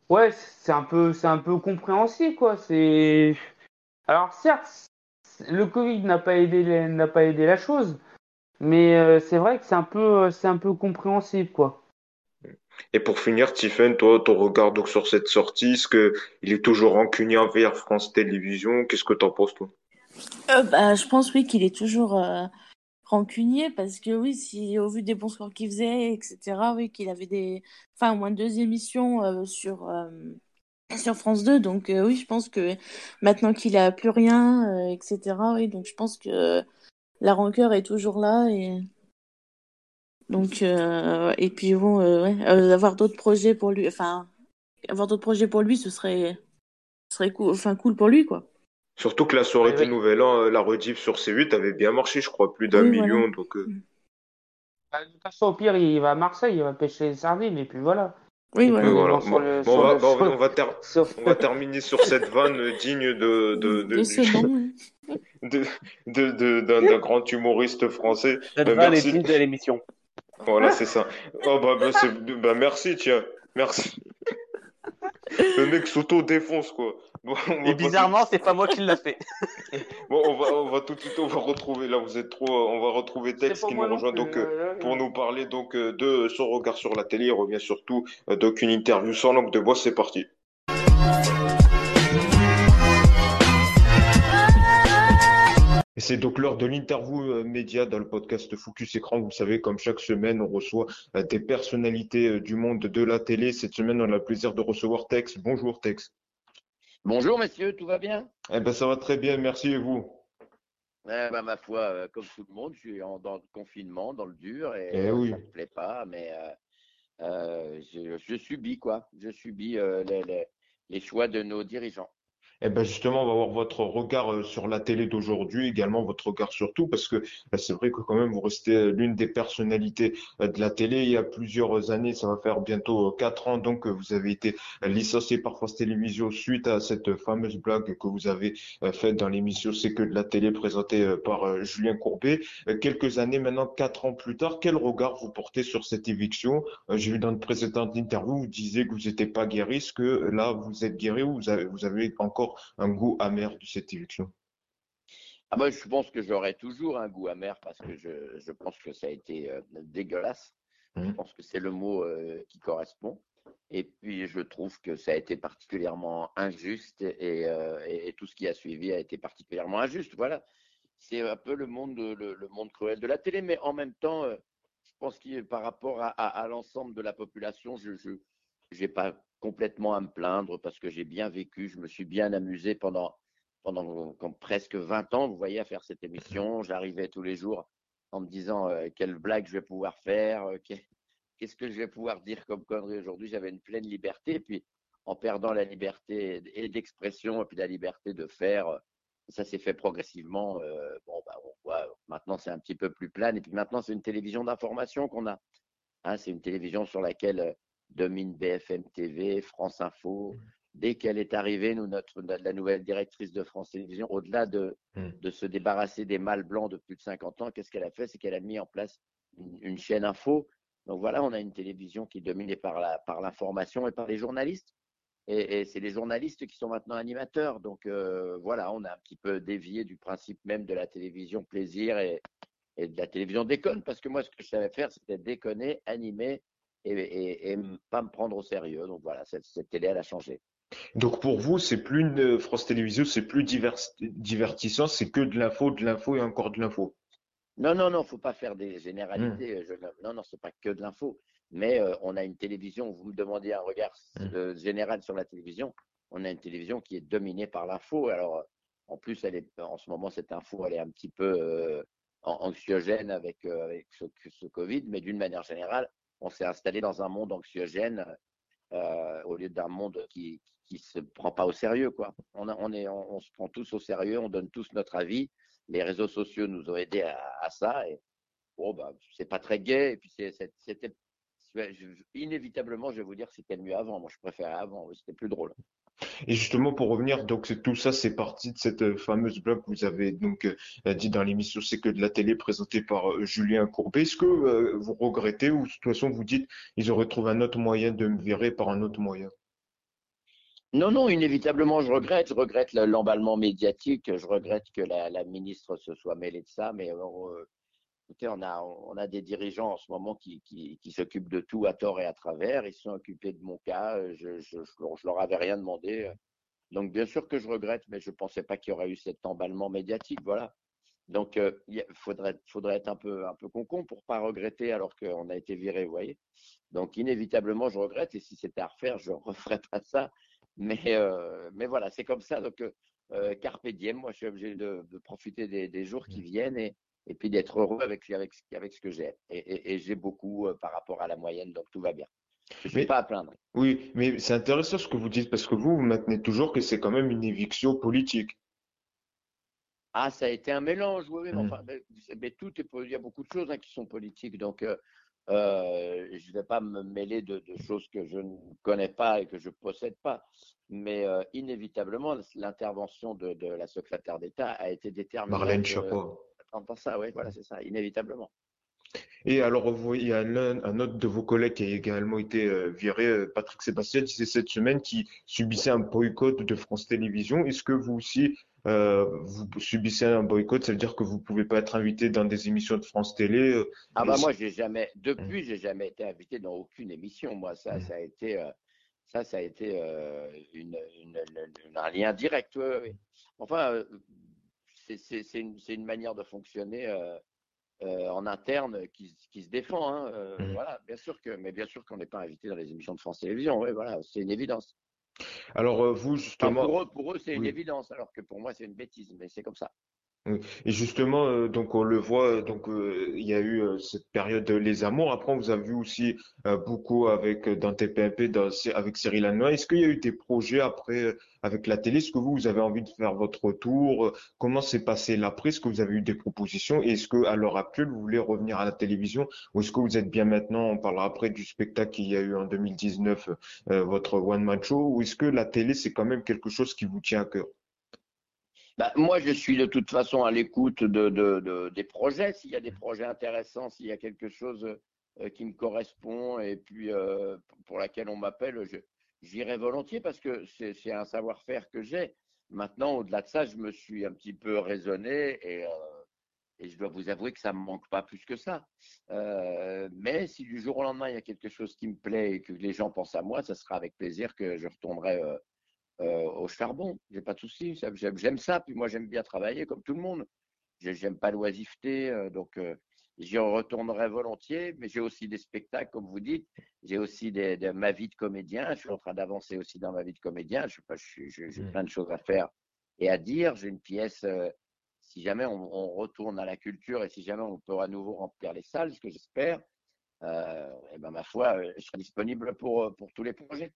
Ouais, c'est un peu, c'est un peu compréhensible, quoi. C'est, alors certes, le Covid n'a pas aidé, n'a pas aidé la chose, mais euh, c'est vrai que c'est un peu, c'est un peu compréhensible, quoi. Et pour finir, Tiffen, toi, ton regard sur cette sortie, est-ce que il est toujours rancunier envers France Télévisions? Qu'est-ce que t'en penses, toi? Euh, bah, je pense oui qu'il est toujours euh, rancunier parce que oui, si au vu des bons scores qu'il faisait, etc., oui, qu'il avait des, enfin, au moins deux émissions euh, sur sur France 2, donc oui, je pense que maintenant qu'il a plus rien, etc., oui, donc je pense que la rancœur est toujours là et donc euh, et puis bon, euh, ouais, euh, avoir d'autres projets pour lui, enfin, avoir d'autres projets pour lui, ce serait ce serait cool, enfin cool pour lui quoi. Surtout que la soirée Ouais, du ouais. Nouvel An, la rediff sur C8 avait bien marché, je crois, plus d'un Oui, voilà. million. Donc, euh, Bah, de toute façon, au pire, il va à Marseille, il va pêcher les sardines, et puis voilà. Oui, voilà. bon, le- bon, on va, le- on va- sur- on va ter- sur- on va terminer sur cette vanne digne de, de, de, De ce nom. *laughs* de, de- de- d'un grand humoriste français. Cette vanne est digne de l'émission. Voilà, c'est ça. Oh, bah, bah, c'est- bah, merci, tiens. Merci. Le mec s'auto-défonce, quoi. Bon, on va Et bizarrement, c'est pas moi qui l'a fait. *laughs* Bon, on va, on va tout de suite, on va retrouver, là, vous êtes trop, on va retrouver Tex qui nous rejoint, donc, euh, euh, pour nous parler, donc, euh, de son regard sur la télé. Il revient surtout, euh, donc, une interview sans langue de bois, c'est parti. C'est donc l'heure de l'interview euh, média dans le podcast Focus Écran. Vous savez, comme chaque semaine, on reçoit euh, des personnalités euh, du monde de la télé. Cette semaine, on a le plaisir de recevoir Tex. Bonjour, Tex. Bonjour messieurs, tout va bien? Eh ben, ça va très bien, merci et vous? Eh ben, Ma foi, comme tout le monde, je suis en, dans le confinement, dans le dur, et Eh oui. ça me plaît pas, mais euh, euh, je, je subis quoi Je subis euh, les, les- les choix de nos dirigeants. Eh ben justement, on va voir votre regard euh, sur la télé d'aujourd'hui, également votre regard sur tout, parce que euh, c'est vrai que quand même vous restez euh, l'une des personnalités euh, de la télé. Il y a plusieurs années, ça va faire bientôt quatre ans, donc vous avez été licencié par France Télévisions suite à cette fameuse blague que vous avez faite dans l'émission C'est que de la télé présentée par Julien Courbet. Quelques années maintenant, quatre ans plus tard, quel regard vous portez sur cette éviction? J'ai vu dans une précédente interview, vous disiez que vous n'étiez pas guéri. Est-ce que là, vous êtes guéri ou vous avez, vous avez encore un goût amer de cette éviction? Ah moi, je pense que j'aurai toujours un goût amer parce que je, je pense que ça a été euh, dégueulasse. Je Mhm. pense que c'est le mot euh, qui correspond. Et puis, je trouve que ça a été particulièrement injuste et, euh, et- et tout ce qui a suivi a été particulièrement injuste. Voilà. C'est un peu le monde, le, le monde cruel de la télé, mais en même temps, je pense que par rapport à, à- à l'ensemble de la population, je n'ai pas complètement à me plaindre parce que j'ai bien vécu, je me suis bien amusé pendant, pendant presque 20 ans, vous voyez, à faire cette émission. J'arrivais tous les jours en me disant euh, quelle blague je vais pouvoir faire, euh, que- qu'est-ce que je vais pouvoir dire comme connerie aujourd'hui. J'avais une pleine liberté, et puis en perdant la liberté et d'expression et puis la liberté de faire, euh, ça s'est fait progressivement. euh, bon, bah, on voit, maintenant c'est un petit peu plus plane, et puis maintenant c'est une télévision d'information qu'on a. Hein, c'est une télévision sur laquelle domine BFM TV, France Info. Dès qu'elle est arrivée, nous, notre, la nouvelle directrice de France Télévisions, au-delà de, Mm. de se débarrasser des mâles blancs de plus de 50 ans, qu'est-ce qu'elle a fait? C'est qu'elle a mis en place une, une chaîne info. Donc voilà, on a une télévision qui est dominée par l'information et par les journalistes. Et, et c'est les journalistes qui sont maintenant animateurs. Donc euh, voilà, on a un petit peu dévié du principe même de la télévision plaisir et, et de la télévision déconne. Parce que moi, ce que je savais faire, c'était déconner, animer et, et, et m- pas me prendre au sérieux. Donc voilà, cette, cette télé, elle a changé. Donc pour vous, c'est plus une France Télévisions, c'est plus divers- divertissant, c'est que de l'info, de l'info et encore de l'info. Non, non, non, faut pas faire des généralités, Hmm. euh, jeune homme. Non, non, c'est pas que de l'info. Mais euh, on a une télévision, vous me demandez un regard Hmm. euh, général sur la télévision, on a une télévision qui est dominée par l'info. Alors, en plus, elle est, en ce moment, cette info, elle est un petit peu euh, an- anxiogène avec, euh, avec ce, ce Covid, mais d'une manière générale, on s'est installé dans un monde anxiogène euh, au lieu d'un monde qui qui se prend pas au sérieux. On, se prend tous au sérieux, on donne tous notre avis. Les réseaux sociaux nous ont aidés à, ça et bon bah c'est pas très gai et puis c'était inévitablement je vais vous dire c'était mieux avant. Moi je préférais avant, c'était plus drôle. Et justement, pour revenir, donc tout ça, c'est parti de cette euh, fameuse blague que vous avez donc euh, dit dans l'émission C'est que de la télé présentée par euh, Julien Courbet. Est-ce que vous regrettez ou de toute façon vous dites ils auraient trouvé un autre moyen de me virer par un autre moyen? Non, non, inévitablement, je regrette. Je regrette le- l'emballement médiatique. Je regrette que la, ministre se soit mêlée de ça. Mais écoutez, on a, on a des dirigeants en ce moment qui, qui, qui s'occupent de tout à tort et à travers. Ils se sont occupés de mon cas. Je, je, je, leur- je leur avais rien demandé. Donc, bien sûr que je regrette, mais je ne pensais pas qu'il y aurait eu cet emballement médiatique. Voilà. Donc, euh, il faudrait, faudrait être un peu, un peu concon pour pas regretter alors qu'on a été viré, vous voyez. Donc, inévitablement, je regrette. Et si c'était à refaire, je ne *laughs* referais pas ça. Mais, euh, mais voilà, c'est comme ça. Donc, euh, carpe diem, moi, je suis obligé de, de profiter des, des, jours qui viennent et, et puis d'être heureux avec, avec, avec ce que j'ai. Et, et, et j'ai beaucoup euh, par rapport à la moyenne, donc tout va bien. Je ne suis Mais- pas à plaindre. Oui, mais c'est intéressant ce que vous dites parce que vous, vous maintenez toujours que c'est quand même une éviction politique. Ah, ça a été un mélange, oui, mais, Mm. enfin, mais- mais tout est, il y a beaucoup de choses hein, qui sont politiques, donc euh, euh, je ne vais pas me mêler de, de choses que je ne connais pas et que je ne possède pas. Mais euh, inévitablement, l'intervention de, de la secrétaire d'État a été déterminante. Marlène Schiappa. Dans ça, oui, voilà, c'est ça, inévitablement. Et alors, vous- il y a un autre de vos collègues qui a également été euh, viré, euh, Patrick Sébastien, disait cette semaine qu'il subissait un boycott de France Télévisions. Est-ce que vous aussi, euh, vous subissez un boycott? Ça veut dire que vous pouvez pas être invité dans des émissions de France Télé? euh, Ah bah moi, j'ai jamais, depuis, j'ai jamais été invité dans aucune émission. Moi, ça, Mm. ça a été, ça, ça a été une, une- une- un lien direct. Enfin, c'est une, manière de fonctionner euh, euh, en interne qui, qui se défend. hein, euh, Mm. Voilà, bien sûr que, mais bien sûr qu'on n'est pas invité dans les émissions de France Télévisions. Voilà, c'est une évidence. Alors, vous, Enfin, justement, pour eux, pour eux, c'est une évidence, alors que pour moi, c'est une bêtise. Mais c'est comme ça. Et justement, euh, donc on le voit, euh, donc euh, il y a eu euh, cette période de Les Amours. Après, on vous a vu aussi euh, beaucoup avec euh, dans TPMP, dans, avec Cyril Hanouna. Est-ce qu'il y a eu des projets après euh, avec la télé? Est-ce que vous, vous avez envie de faire votre tour? Euh, Comment s'est passé l'après? Est-ce que vous avez eu des propositions? Est-ce que à l'heure actuelle, vous voulez revenir à la télévision? Ou est-ce que vous êtes bien maintenant? On parlera après du spectacle qu'il y a eu en 2019, euh, votre One Man Show? Ou est-ce que la télé, c'est quand même quelque chose qui vous tient à cœur? Bah, moi, je suis de toute façon à l'écoute de, de- de- des projets. S'il y a des projets intéressants, s'il y a quelque chose euh, qui me correspond et puis euh, pour laquelle on m'appelle, j'irai volontiers parce que c'est un savoir-faire que j'ai. Maintenant, au-delà de ça, je me suis un petit peu raisonné et, euh, je dois vous avouer que ça me manque pas plus que ça. Mais si du jour au lendemain, il y a quelque chose qui me plaît et que les gens pensent à moi, ça sera avec plaisir que je retournerai euh, au charbon. J'ai pas de souci. J'aime ça. Puis moi, j'aime bien travailler comme tout le monde. J'ai- J'aime pas l'oisiveté, euh, donc euh, j'y retournerai volontiers. Mais j'ai aussi des spectacles, comme vous dites. J'ai aussi des, des- ma vie de comédien. Je suis en train d'avancer aussi dans ma vie de comédien. Je sais pas, j'ai Mm. plein de choses à faire et à dire. J'ai une pièce. euh, si jamais on, on retourne à la culture et si jamais on peut à nouveau remplir les salles, ce que j'espère, euh, eh ben ma foi, je serai disponible pour, pour tous les projets.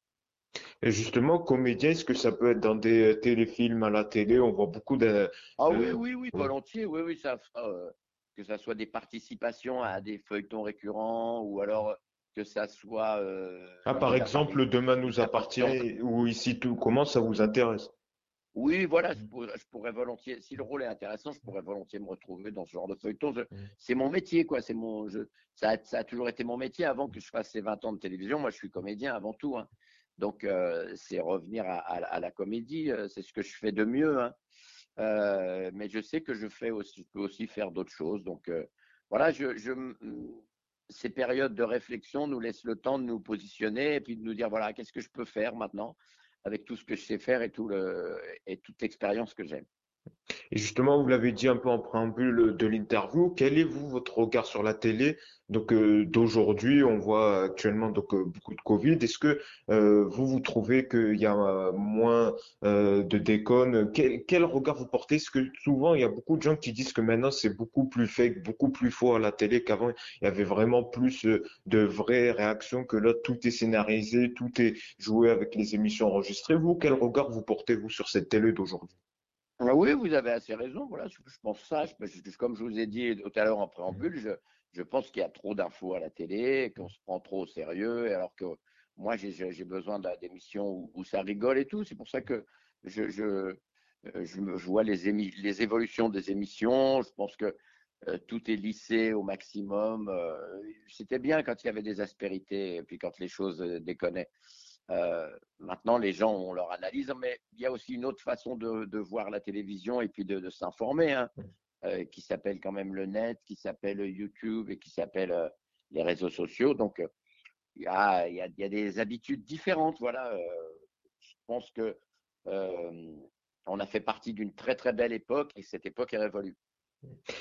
Et justement, comédien, est-ce que ça peut être dans des euh, téléfilms à la télé? On voit beaucoup de, Ah oui, Euh, oui, oui, volontiers, oui, oui, ça euh, que ça soit des participations à des feuilletons récurrents ou alors que ça soit. euh, Ah, par exemple, Demain nous appartient ou Ici tout commence, ça vous intéresse? Oui, voilà, je pourrais, je pourrais volontiers, si le rôle est intéressant, je pourrais volontiers me retrouver dans ce genre de feuilleton. Je- Mm. C'est mon métier, quoi. C'est mon, je, ça, a, ça a toujours été mon métier avant que je fasse ces 20 ans de télévision. Moi, je suis comédien avant tout. hein. Donc, euh, c'est revenir à, la comédie. euh, C'est ce que je fais de mieux. hein. Euh, mais je sais que je fais aussi, peux aussi faire d'autres choses. Donc, voilà, ces périodes de réflexion nous laissent le temps de nous positionner et puis de nous dire voilà, qu'est-ce que je peux faire maintenant avec tout ce que je sais faire et, et toute l'expérience que j'ai. Et justement, vous l'avez dit un peu en préambule de l'interview, quel est vous votre regard sur la télé? Donc euh, d'aujourd'hui? On voit actuellement euh, beaucoup de Covid. Est-ce que euh, vous vous trouvez qu'il y a moins de déconnes? Quel, quel regard vous portez? Est-ce que souvent il y a beaucoup de gens qui disent que maintenant c'est beaucoup plus fake, beaucoup plus faux à la télé qu'avant? Il y avait vraiment plus de vraies réactions que là tout est scénarisé, tout est joué avec les émissions enregistrées. Vous, quel regard vous portez-vous sur cette télé d'aujourd'hui? Ah Oui, vous avez assez raison. Voilà, je, pense ça. Je, comme je vous ai dit tout à l'heure en préambule, je, pense qu'il y a trop d'infos à la télé, qu'on se prend trop au sérieux, alors que moi, j'ai- besoin d'émissions où, où ça rigole et tout. C'est pour ça que je, je, euh, vois les, évolutions des émissions. Je pense que euh, tout est lissé au maximum. Euh, C'était bien quand il y avait des aspérités et puis quand les choses déconnaient. Euh, maintenant, les gens ont leur analyse, mais il y a aussi une autre façon de, de voir la télévision et puis de, de s'informer, hein, euh, qui s'appelle quand même le net, qui s'appelle YouTube et qui s'appelle euh, les réseaux sociaux. Donc, il y, a, y, a, il y a des habitudes différentes. Voilà, je pense que on a fait partie d'une très très belle époque et cette époque est révolue.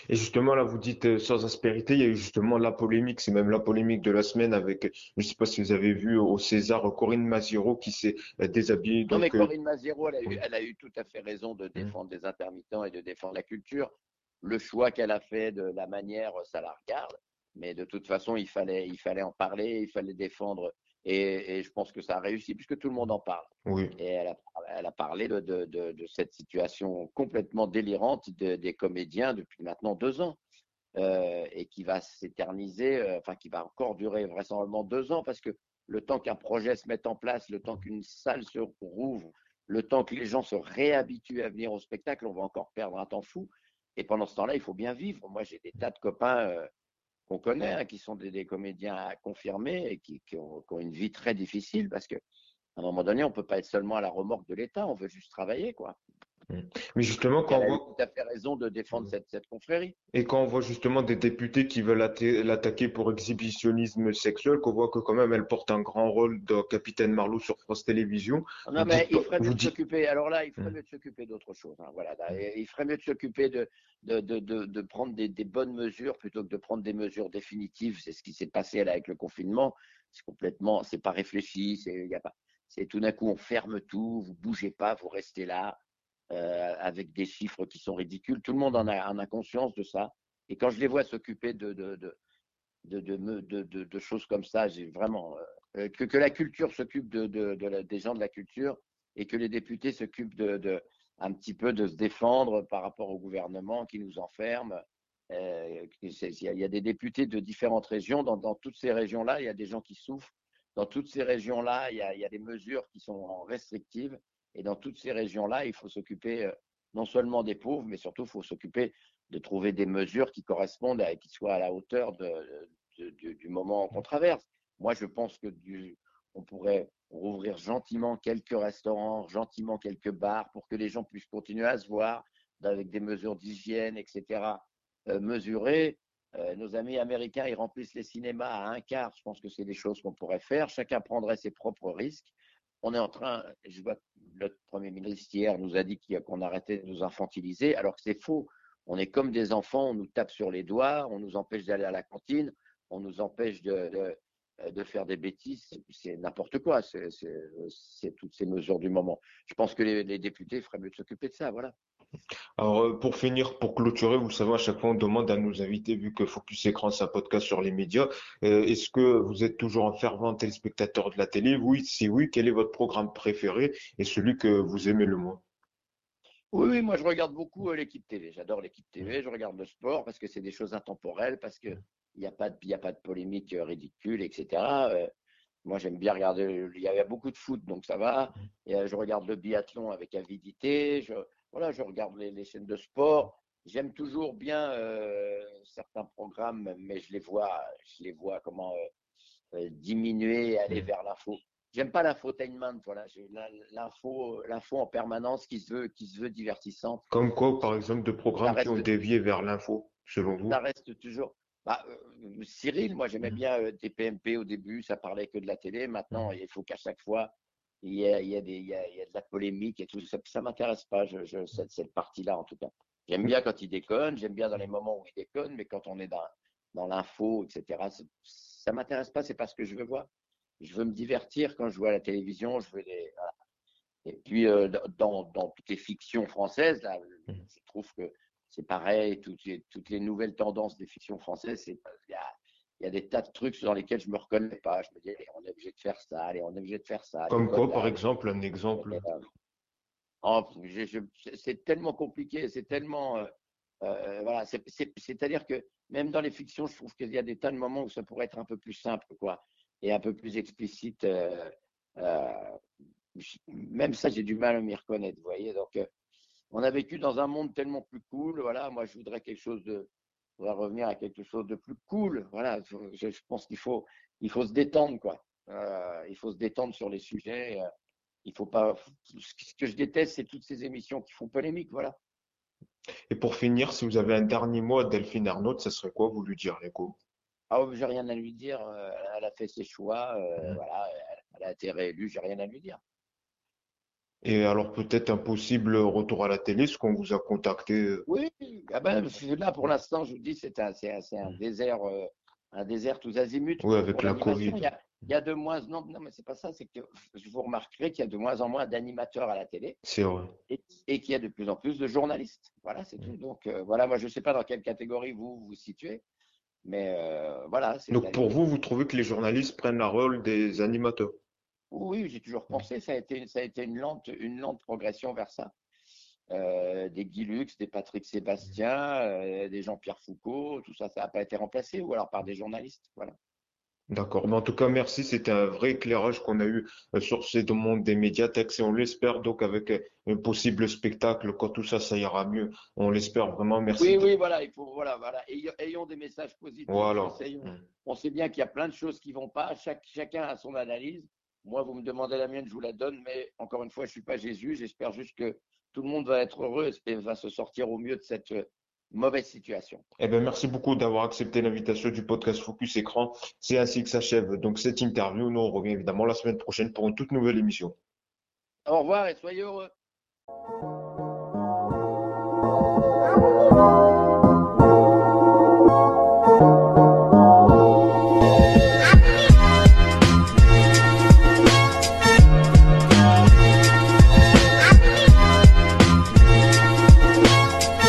Et justement, là, vous dites euh, sans aspérité, il y a eu justement la polémique, c'est même la polémique de la semaine avec, je ne sais pas si vous avez vu au César, Corinne Maziro qui s'est euh, déshabillée. Non, mais euh, Corinne Mazero, elle a, eu, oui. elle a eu tout à fait raison de défendre des intermittents et de défendre la culture. Le choix qu'elle a fait de la manière, ça la regarde. Mais de toute façon, il fallait, il fallait en parler, il fallait défendre Et, je pense que ça a réussi puisque tout le monde en parle. Oui. Et elle a, elle a parlé de, de, de, cette situation complètement délirante des comédiens depuis maintenant deux ans. Euh, et qui va s'éterniser, euh, enfin qui va encore durer vraisemblablement deux ans parce que le temps qu'un projet se mette en place, le temps qu'une salle se rouvre, le temps que les gens se réhabituent à venir au spectacle, on va encore perdre un temps fou. Et pendant ce temps-là, il faut bien vivre. Moi, j'ai des tas de copains euh, qu'on connaît, hein, qui sont des, comédiens confirmés et qui, ont, qui, ont, une vie très difficile parce que à un moment donné, on peut pas être seulement à la remorque de l'État, on veut juste travailler, quoi. Mm. Mais justement, quand on voit... tout à fait raison de défendre mm. cette, cette, confrérie. Et quand on voit justement des députés qui veulent l'attaquer pour exhibitionnisme sexuel, qu'on voit que quand même elle porte un grand rôle de Capitaine Marlowe sur France Télévisions. Non, mais il ferait mieux de s'occuper. Alors là, il ferait mm. mieux de s'occuper d'autre chose. Hein. Voilà, il ferait mieux de s'occuper de, de, de, de, prendre des, des, bonnes mesures plutôt que de prendre des mesures définitives. C'est ce qui s'est passé là avec le confinement. C'est complètement, c'est pas réfléchi. C'est, y a pas. C'est tout d'un coup, on ferme tout, vous bougez pas, vous restez là. Euh, avec des chiffres qui sont ridicules. Tout le monde en a, en a conscience de ça. Et quand je les vois s'occuper de, choses comme ça, j'ai vraiment. Euh, que, que la culture s'occupe de, de, des gens de la culture et que les députés s'occupent un petit peu de se défendre par rapport au gouvernement qui nous enferme. Euh, il y a des députés de différentes régions. Dans, toutes ces régions-là, il y a des gens qui souffrent. Dans toutes ces régions-là, il y a des mesures qui sont restrictives. Et dans toutes ces régions-là, il faut s'occuper euh, non seulement des pauvres, mais surtout, il faut s'occuper de trouver des mesures qui correspondent et qui soient à la hauteur du moment qu'on traverse. Moi, je pense que on pourrait rouvrir gentiment quelques restaurants, gentiment quelques bars pour que les gens puissent continuer à se voir avec des mesures d'hygiène, etc. Euh, mesurées. Euh, nos amis américains, ils remplissent les cinémas à un quart. Je pense que c'est des choses qu'on pourrait faire. Chacun prendrait ses propres risques on est en train, je vois le Premier ministre hier nous a dit qu'on arrêtait de nous infantiliser, alors que c'est faux. On est comme des enfants, on nous tape sur les doigts, on nous empêche d'aller à la cantine, on nous empêche de, de, faire des bêtises, c'est n'importe quoi, c'est toutes ces mesures du moment. Je pense que les, les députés feraient mieux de s'occuper de ça, voilà. Alors, euh, pour finir, pour clôturer, vous savez, à chaque fois, on demande à nos invités, vu que Focus Écran, c'est un podcast sur les médias, euh, est-ce que vous êtes toujours un fervent téléspectateur de la télé? Oui, si oui, quel est votre programme préféré et celui que vous aimez le moins? Oui, oui, moi je regarde beaucoup euh, l'équipe TV. J'adore l'équipe TV. Je regarde le sport parce que c'est des choses intemporelles, parce que il n'y a pas de, il a pas de polémique ridicule, etc. moi j'aime bien regarder. Il y a beaucoup de foot, donc ça va. Et, je regarde le biathlon avec avidité. Je, voilà, je regarde les, chaînes de sport. J'aime toujours bien euh, certains programmes, mais je les vois, je les vois comment euh, euh, diminuer, aller mm. vers l'info. J'aime pas l'infotainment, voilà. L'info, l'info en permanence qui se veut, qui se veut divertissante. Comme quoi, par exemple, de programmes qui ont dévié vers l'info, selon vous? Ça reste toujours. Bah, Cyril, moi j'aimais mm. bien TPMP au début, ça parlait que de la télé. Maintenant, mm. il faut qu'à chaque fois, il y a, il y a, des, il y a, il y a de la polémique et tout ça. Ça m'intéresse pas, je, je, cette, cette partie-là en tout cas. J'aime bien quand il déconne, j'aime bien dans les moments où il déconne, mais quand on est dans, dans l'info, etc., ça m'intéresse pas, c'est pas ce que je veux voir. Je veux me divertir quand je vois la télévision, je veux. Voilà. Et puis, euh, dans, dans toutes les fictions françaises, là, mmh. je trouve que c'est pareil, toutes les, toutes les nouvelles tendances des fictions françaises, c'est, il y a, il y a des tas de trucs dans lesquels je me reconnais pas. Je me dis, allez, on est obligé de faire ça, allez, on est obligé de faire ça. Comme quoi, par exemple, un exemple oh, C'est tellement compliqué, c'est tellement. Euh, euh voilà, c'est-à-dire que même dans les fictions, je trouve qu'il y a des tas de moments où ça pourrait être un peu plus simple, quoi, et un peu plus explicite. Euh, même ça, j'ai du mal à m'y reconnaître, vous voyez. Donc, on a vécu dans un monde tellement plus cool. Voilà, moi, je voudrais quelque chose de, on va revenir à quelque chose de plus cool. Voilà, je, pense qu'il faut, il faut se détendre, quoi. Euh, il faut se détendre sur les sujets. Euh, il faut pas. Ce que je déteste, c'est toutes ces émissions qui font polémique, voilà. Et pour finir, si vous avez un dernier mot à Delphine Arnaud, ça serait quoi vous lui dire, l'écho Ah, oh, j'ai rien à lui dire. Euh, elle a fait ses choix. Mmh. Voilà, elle a été réélue. J'ai rien à lui dire. Et alors peut-être un possible retour à la télé, ce qu'on vous a contacté euh Oui, ah ben, là pour l'instant, je vous dis, c'est un, c'est un, désert, euh, un désert tous azimuts. Oui, avec la Covid. Il y, a, il y a, de moins, non, non mais c'est pas ça, c'est que vous remarquerez qu'il y a de moins en moins d'animateurs à la télé. C'est vrai. Et, qu'il y a de plus en plus de journalistes. Voilà, c'est tout. Mmh. Donc euh, voilà, moi je sais pas dans quelle catégorie vous vous situez. Mais euh, voilà. c'est Donc pour vous, vous trouvez que les journalistes prennent la rôle des animateurs? Oui, j'ai toujours pensé, ça a été, ça a été une lente, une lente progression vers ça. Euh, des Guy Lux, des Patrick Sébastien, euh, des Jean-Pierre Foucault, tout ça, ça n'a pas été remplacé, ou alors par des journalistes. Voilà. D'accord. Mais en tout cas, merci. C'était un vrai éclairage qu'on a eu euh, sur ce monde des médiathèques et on l'espère donc avec un possible spectacle, quand tout ça, ça ira mieux. On l'espère vraiment. Merci. Oui, de- oui, voilà, il faut, voilà, voilà. Ayons, des messages positifs. Voilà. Mm. On sait bien qu'il y a plein de choses qui vont pas. Chaque, chacun a son analyse. Moi, vous me demandez la mienne, je vous la donne. Mais encore une fois, je suis pas Jésus. J'espère juste que tout le monde va être heureux et va se sortir au mieux de cette euh, mauvaise situation. Eh ben, merci beaucoup d'avoir accepté l'invitation du podcast Focus Écran. C'est ainsi que s'achève donc cette interview. Nous, on revient évidemment la semaine prochaine pour une toute nouvelle émission. Au revoir et soyez heureux.